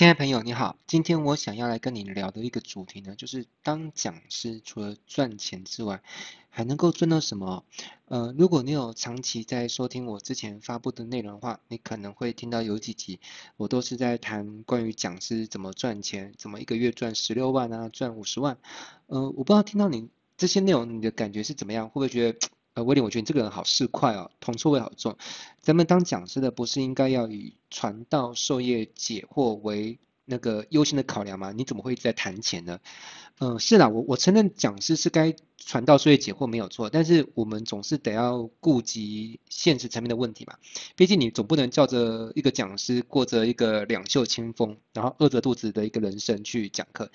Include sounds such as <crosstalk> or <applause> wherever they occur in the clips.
亲爱的朋友，你好，今天我想要来跟你聊的一个主题呢，就是当讲师除了赚钱之外，还能够赚到什么？呃，如果你有长期在收听我之前发布的内容的话，你可能会听到有几集我都是在谈关于讲师怎么赚钱，怎么一个月赚十六万啊，赚五十万。呃，我不知道听到你这些内容，你的感觉是怎么样？会不会觉得？呃，威廉，我觉得你这个人好市侩哦，铜臭味好重。咱们当讲师的不是应该要以传道授业解惑为那个优先的考量吗？你怎么会一直在谈钱呢？嗯、是啦，我我承认讲师是该传道授业解惑没有错，但是我们总是得要顾及现实层面的问题嘛。毕竟你总不能叫着一个讲师过着一个两袖清风，然后饿着肚子的一个人生去讲课，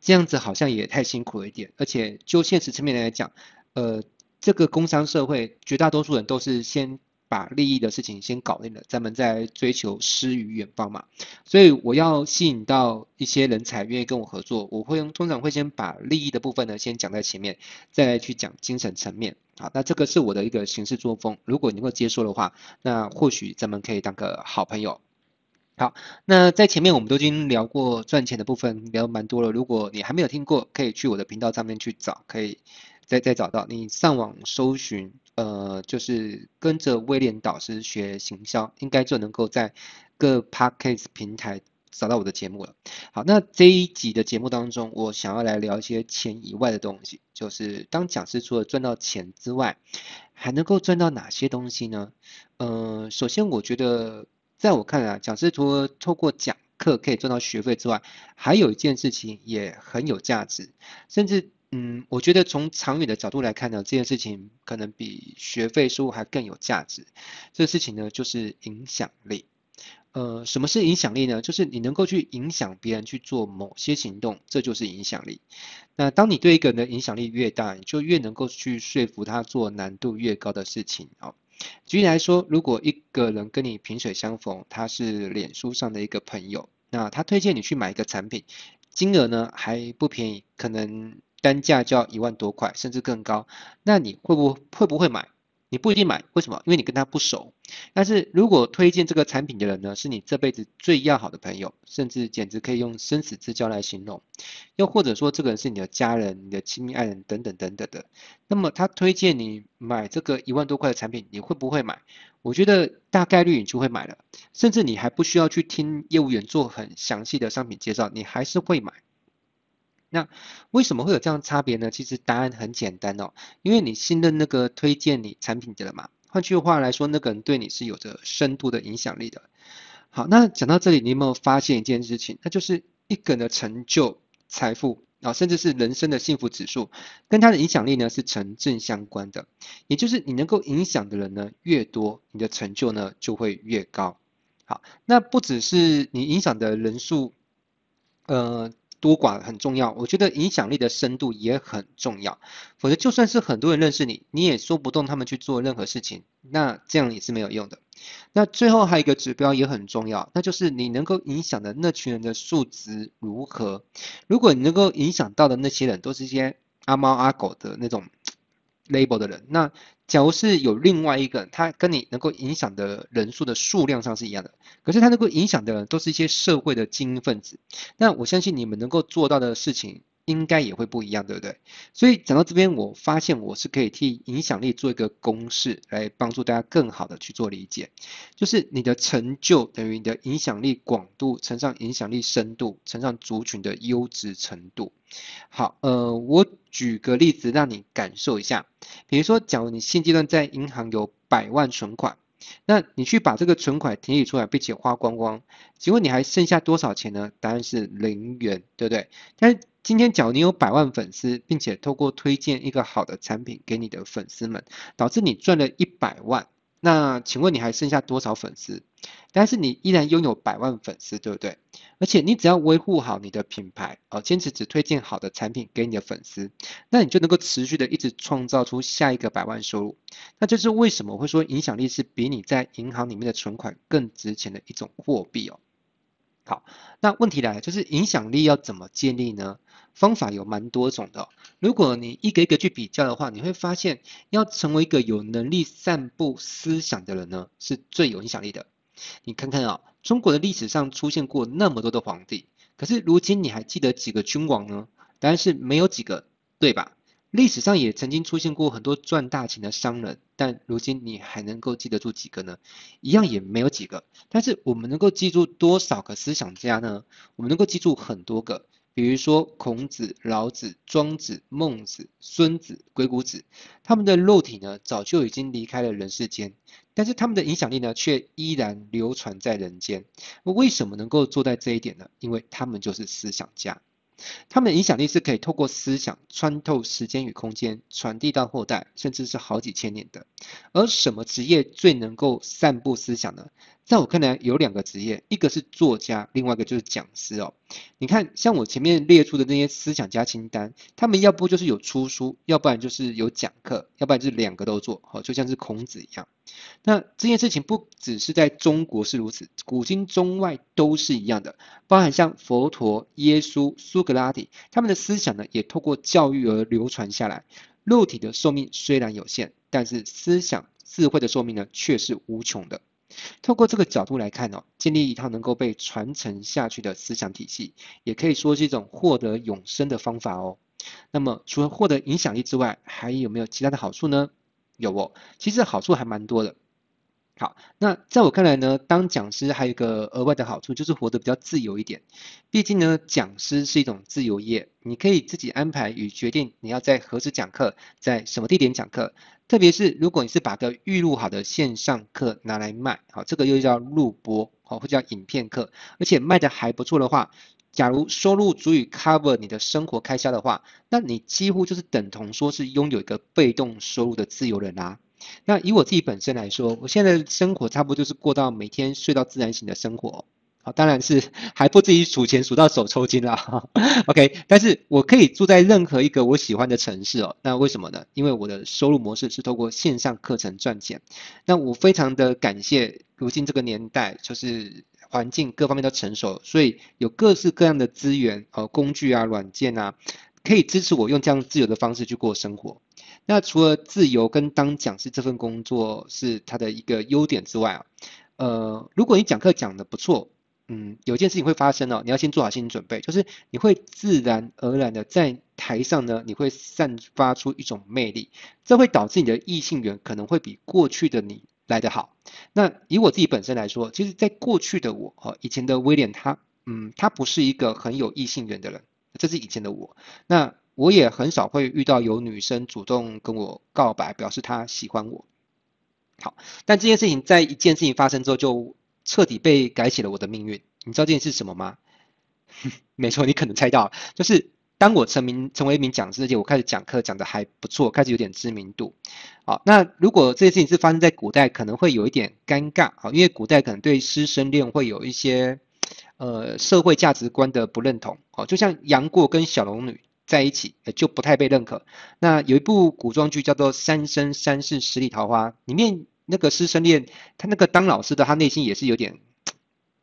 这样子好像也太辛苦了一点。而且就现实层面来讲，呃。这个工商社会，绝大多数人都是先把利益的事情先搞定了，咱们再追求诗与远方嘛。所以我要吸引到一些人才愿意跟我合作，我会用通常会先把利益的部分呢先讲在前面，再来去讲精神层面。好，那这个是我的一个行事作风。如果你能够接受的话，那或许咱们可以当个好朋友。好，那在前面我们都已经聊过赚钱的部分，聊蛮多了。如果你还没有听过，可以去我的频道上面去找，可以。再再找到你上网搜寻，呃，就是跟着威廉导师学行销，应该就能够在各 Podcast 平台找到我的节目了。好，那这一集的节目当中，我想要来聊一些钱以外的东西，就是当讲师除了赚到钱之外，还能够赚到哪些东西呢？呃，首先我觉得，在我看来，讲师除了透过讲课可以赚到学费之外，还有一件事情也很有价值，甚至。嗯，我觉得从长远的角度来看呢，这件事情可能比学费收入还更有价值。这个事情呢，就是影响力。呃，什么是影响力呢？就是你能够去影响别人去做某些行动，这就是影响力。那当你对一个人的影响力越大，你就越能够去说服他做难度越高的事情。哦，举例来说，如果一个人跟你萍水相逢，他是脸书上的一个朋友，那他推荐你去买一个产品，金额呢还不便宜，可能。单价就要一万多块，甚至更高，那你会不会不会买？你不一定买，为什么？因为你跟他不熟。但是如果推荐这个产品的人呢，是你这辈子最要好的朋友，甚至简直可以用生死之交来形容。又或者说，这个人是你的家人、你的亲密爱人等等等等的，那么他推荐你买这个一万多块的产品，你会不会买？我觉得大概率你就会买了，甚至你还不需要去听业务员做很详细的商品介绍，你还是会买。那为什么会有这样差别呢？其实答案很简单哦，因为你信任那个推荐你产品的了嘛。换句话来说，那个人对你是有着深度的影响力的。好，那讲到这里，你有没有发现一件事情？那就是一个人的成就、财富啊，甚至是人生的幸福指数，跟他的影响力呢是成正相关的。也就是你能够影响的人呢越多，你的成就呢就会越高。好，那不只是你影响的人数，呃。多寡很重要，我觉得影响力的深度也很重要。否则，就算是很多人认识你，你也说不动他们去做任何事情，那这样也是没有用的。那最后还有一个指标也很重要，那就是你能够影响的那群人的素质如何。如果你能够影响到的那些人都是一些阿猫阿狗的那种 label 的人，那假如是有另外一个，他跟你能够影响的人数的数量上是一样的，可是他能够影响的都是一些社会的精英分子，那我相信你们能够做到的事情。应该也会不一样，对不对？所以讲到这边，我发现我是可以替影响力做一个公式，来帮助大家更好的去做理解。就是你的成就等于你的影响力广度乘上影响力深度乘上族群的优质程度。好，呃，我举个例子让你感受一下。比如说，假如你现阶段在银行有百万存款，那你去把这个存款提取出来，并且花光光，请问你还剩下多少钱呢？答案是零元，对不对？但今天，假如你有百万粉丝，并且透过推荐一个好的产品给你的粉丝们，导致你赚了一百万，那请问你还剩下多少粉丝？但是你依然拥有百万粉丝，对不对？而且你只要维护好你的品牌，哦，坚持只推荐好的产品给你的粉丝，那你就能够持续的一直创造出下一个百万收入。那这是为什么会说影响力是比你在银行里面的存款更值钱的一种货币哦。好，那问题来了，就是影响力要怎么建立呢？方法有蛮多种的。如果你一个一个去比较的话，你会发现，要成为一个有能力散布思想的人呢，是最有影响力的。你看看啊，中国的历史上出现过那么多的皇帝，可是如今你还记得几个君王呢？答案是没有几个，对吧？历史上也曾经出现过很多赚大钱的商人，但如今你还能够记得住几个呢？一样也没有几个。但是我们能够记住多少个思想家呢？我们能够记住很多个。比如说孔子、老子、庄子、孟子、孙子、鬼谷子，他们的肉体呢，早就已经离开了人世间，但是他们的影响力呢，却依然流传在人间。为什么能够做到这一点呢？因为他们就是思想家。他们的影响力是可以透过思想穿透时间与空间，传递到后代，甚至是好几千年的。而什么职业最能够散布思想呢？在我看来，有两个职业，一个是作家，另外一个就是讲师哦。你看，像我前面列出的那些思想家清单，他们要不就是有出书，要不然就是有讲课，要不然就是两个都做，好，就像是孔子一样。那这件事情不只是在中国是如此，古今中外都是一样的，包含像佛陀、耶稣、苏格拉底，他们的思想呢，也透过教育而流传下来。肉体的寿命虽然有限，但是思想智慧的寿命呢，却是无穷的。透过这个角度来看哦，建立一套能够被传承下去的思想体系，也可以说是一种获得永生的方法哦。那么除了获得影响力之外，还有没有其他的好处呢？有哦，其实好处还蛮多的。好，那在我看来呢，当讲师还有一个额外的好处，就是活得比较自由一点。毕竟呢，讲师是一种自由业，你可以自己安排与决定你要在何时讲课，在什么地点讲课。特别是如果你是把个预录好的线上课拿来卖，好，这个又叫录播，好，或叫影片课，而且卖得还不错的话，假如收入足以 cover 你的生活开销的话，那你几乎就是等同说是拥有一个被动收入的自由人啦。那以我自己本身来说，我现在的生活差不多就是过到每天睡到自然醒的生活，好，当然是 <laughs> 还不至于数钱数到手抽筋啦。OK，但是我可以住在任何一个我喜欢的城市哦。那为什么呢？因为我的收入模式是透过线上课程赚钱。那我非常的感谢，如今这个年代就是环境各方面都成熟，所以有各式各样的资源、呃工具啊、软件啊，可以支持我用这样自由的方式去过生活。那除了自由跟当讲师这份工作是他的一个优点之外啊，呃，如果你讲课讲得不错，嗯，有件事情会发生哦，你要先做好心理准备，就是你会自然而然的在台上呢，你会散发出一种魅力，这会导致你的异性缘可能会比过去的你来得好。那以我自己本身来说，其实在过去的我哈，以前的威廉他，嗯，他不是一个很有异性缘的人，这是以前的我。那我也很少会遇到有女生主动跟我告白，表示她喜欢我。好，但这件事情在一件事情发生之后，就彻底被改写了我的命运。你知道这件事是什么吗？<laughs> 没错，你可能猜到，就是当我成名成为一名讲师，而且我开始讲课讲的还不错，开始有点知名度。好，那如果这件事情是发生在古代，可能会有一点尴尬啊，因为古代可能对师生恋会有一些呃社会价值观的不认同。好，就像杨过跟小龙女。在一起就不太被认可。那有一部古装剧叫做《三生三世十里桃花》，里面那个师生恋，他那个当老师的，他内心也是有点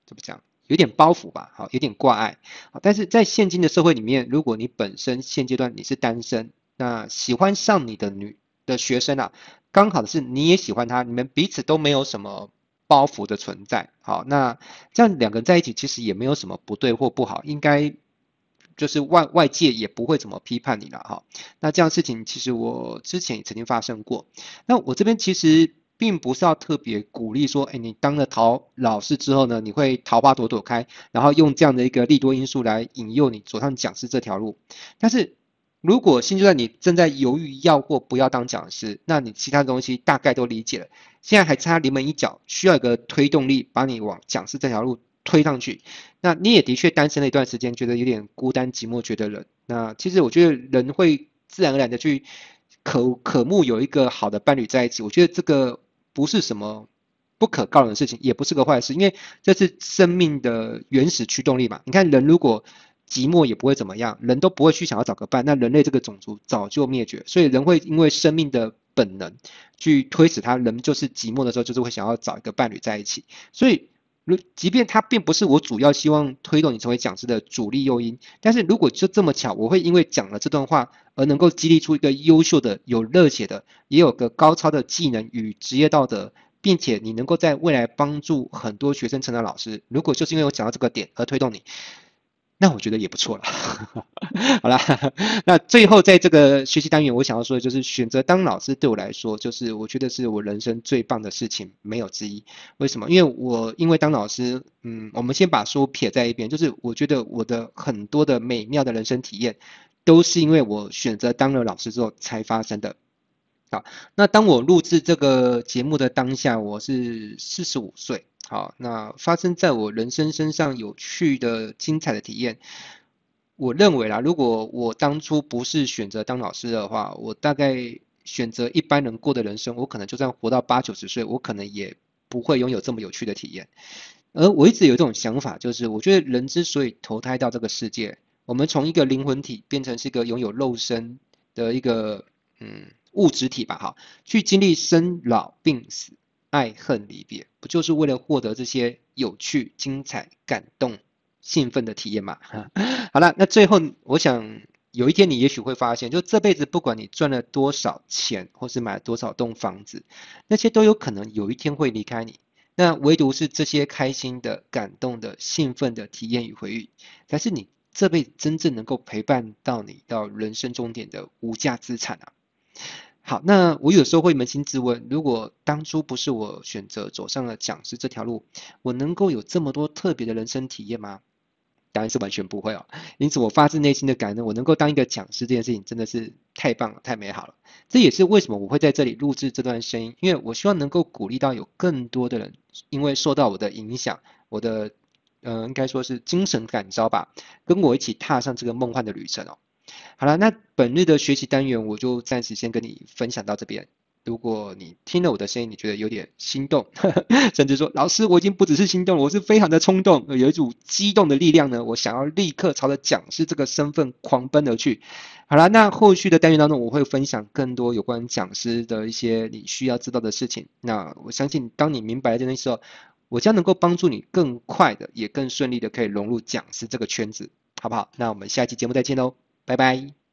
怎么讲，有点包袱吧，好，有点挂碍。但是在现今的社会里面，如果你本身现阶段你是单身，那喜欢上你的女的学生啊，刚好是你也喜欢他，你们彼此都没有什么包袱的存在。好，那这样两个人在一起其实也没有什么不对或不好，应该。就是外外界也不会怎么批判你了哈。那这样事情其实我之前也曾经发生过。那我这边其实并不是要特别鼓励说，哎，你当了桃老师之后呢，你会桃花朵朵开，然后用这样的一个利多因素来引诱你走上讲师这条路。但是如果现阶段你正在犹豫要或不要当讲师，那你其他东西大概都理解了。现在还差临门一脚，需要一个推动力把你往讲师这条路推上去，那你也的确单身了一段时间，觉得有点孤单寂寞，觉得冷。那其实我觉得人会自然而然的去渴渴慕有一个好的伴侣在一起，我觉得这个不是什么不可告人的事情，也不是个坏事，因为这是生命的原始驱动力嘛。你看人如果寂寞也不会怎么样，人都不会去想要找个伴，那人类这个种族早就灭绝。所以人会因为生命的本能去推使他，人就是寂寞的时候就是会想要找一个伴侣在一起，所以。如即便它并不是我主要希望推动你成为讲师的主力诱因，但是如果就这么巧，我会因为讲了这段话而能够激励出一个优秀的、有热血的、也有个高超的技能与职业道德并且你能够在未来帮助很多学生成长老师，如果就是因为我讲到这个点而推动你。那我觉得也不错了。<laughs> 好啦，那最后在这个学习单元，我想要说的就是，选择当老师对我来说，就是我觉得是我人生最棒的事情，没有之一。为什么？因为我因为当老师，嗯，我们先把书撇在一边，就是我觉得我的很多的美妙的人生体验，都是因为我选择当了老师之后才发生的。好，那当我录制这个节目的当下，我是四十五岁。好，那发生在我人生身上有趣的、精彩的体验，我认为啦，如果我当初不是选择当老师的话，我大概选择一般人过的人生，我可能就算活到八九十岁，我可能也不会拥有这么有趣的体验。而我一直有一种想法，就是我觉得人之所以投胎到这个世界，我们从一个灵魂体变成是一个拥有肉身的一个嗯物质体吧，哈，去经历生老病死。爱恨离别，不就是为了获得这些有趣、精彩、感动、兴奋的体验吗？<laughs> 好了，那最后我想，有一天你也许会发现，就这辈子不管你赚了多少钱，或是买了多少栋房子，那些都有可能有一天会离开你。那唯独是这些开心的、感动的、兴奋的体验与回忆，才是你这辈子真正能够陪伴到你到人生终点的无价资产啊！好，那我有时候会扪心自问，如果当初不是我选择走上了讲师这条路，我能够有这么多特别的人生体验吗？答案是完全不会哦。因此，我发自内心的感恩，我能够当一个讲师这件事情真的是太棒了，太美好了。这也是为什么我会在这里录制这段声音，因为我希望能够鼓励到有更多的人，因为受到我的影响，我的嗯、呃，应该说是精神感召吧，跟我一起踏上这个梦幻的旅程哦。好了，那本日的学习单元我就暂时先跟你分享到这边。如果你听了我的声音，你觉得有点心动，<laughs> 甚至说老师，我已经不只是心动了，我是非常的冲动，有一组激动的力量呢，我想要立刻朝着讲师这个身份狂奔而去。好了，那后续的单元当中，我会分享更多有关讲师的一些你需要知道的事情。那我相信，当你明白这些时候，我将能够帮助你更快的，也更顺利的可以融入讲师这个圈子，好不好？那我们下期节目再见喽。拜拜。